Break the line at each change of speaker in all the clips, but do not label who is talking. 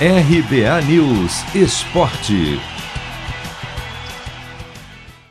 RBA News Esporte.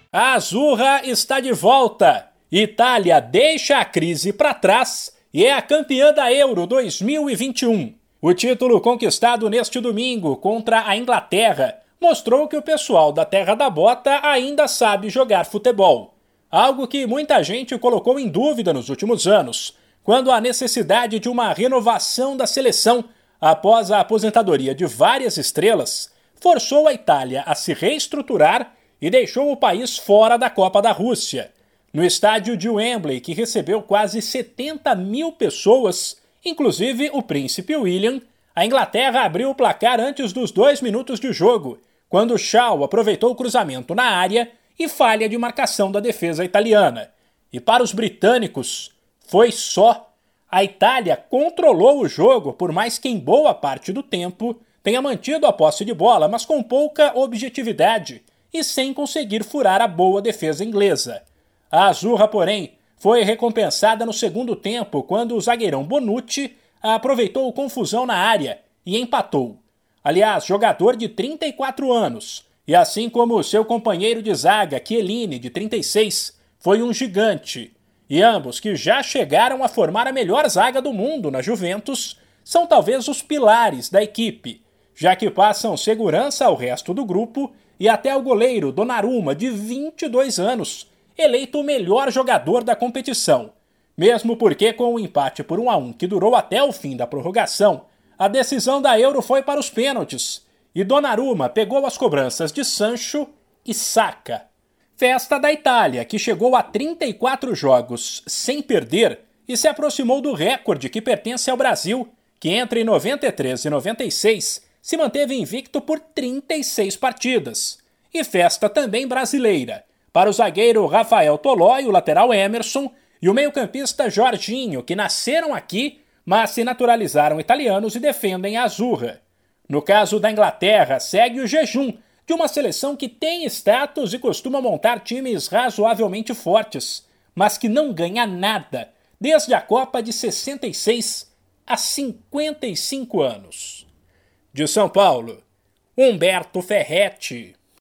A Azurra está de volta. Itália deixa a crise para trás e é a campeã da Euro 2021. O título conquistado neste domingo contra a Inglaterra mostrou que o pessoal da Terra da Bota ainda sabe jogar futebol. Algo que muita gente colocou em dúvida nos últimos anos, quando a necessidade de uma renovação da seleção após a aposentadoria de várias estrelas forçou a Itália a se reestruturar e deixou o país fora da Copa da Rússia. No estádio de Wembley, que recebeu quase 70 mil pessoas, inclusive o príncipe William, a Inglaterra abriu o placar antes dos dois minutos de jogo, quando Shaw aproveitou o cruzamento na área e falha de marcação da defesa italiana. E para os britânicos, foi só. A Itália controlou o jogo, por mais que em boa parte do tempo tenha mantido a posse de bola, mas com pouca objetividade e sem conseguir furar a boa defesa inglesa. A Azurra, porém, foi recompensada no segundo tempo quando o zagueirão Bonucci aproveitou confusão na área e empatou. Aliás, jogador de 34 anos, e assim como seu companheiro de zaga, Chiellini, de 36, foi um gigante. E ambos, que já chegaram a formar a melhor zaga do mundo na Juventus, são talvez os pilares da equipe, já que passam segurança ao resto do grupo e até o goleiro Donnarumma, de 22 anos, eleito o melhor jogador da competição. Mesmo porque, com o empate por 1 a 1 que durou até o fim da prorrogação, a decisão da Euro foi para os pênaltis e Donnarumma pegou as cobranças de Sancho e Saka. Festa da Itália, que chegou a 34 jogos sem perder e se aproximou do recorde que pertence ao Brasil, que entre 93 e 96 se manteve invicto por 36 partidas. E festa também brasileira, para o zagueiro Rafael Toló e o lateral Emerson e o meio-campista Jorginho, que nasceram aqui, mas se naturalizaram italianos e defendem a Azurra. No caso da Inglaterra, segue o jejum de uma seleção que tem status e costuma montar times razoavelmente fortes, mas que não ganha nada desde a Copa de 66 a 55 anos. De São Paulo, Humberto Ferretti.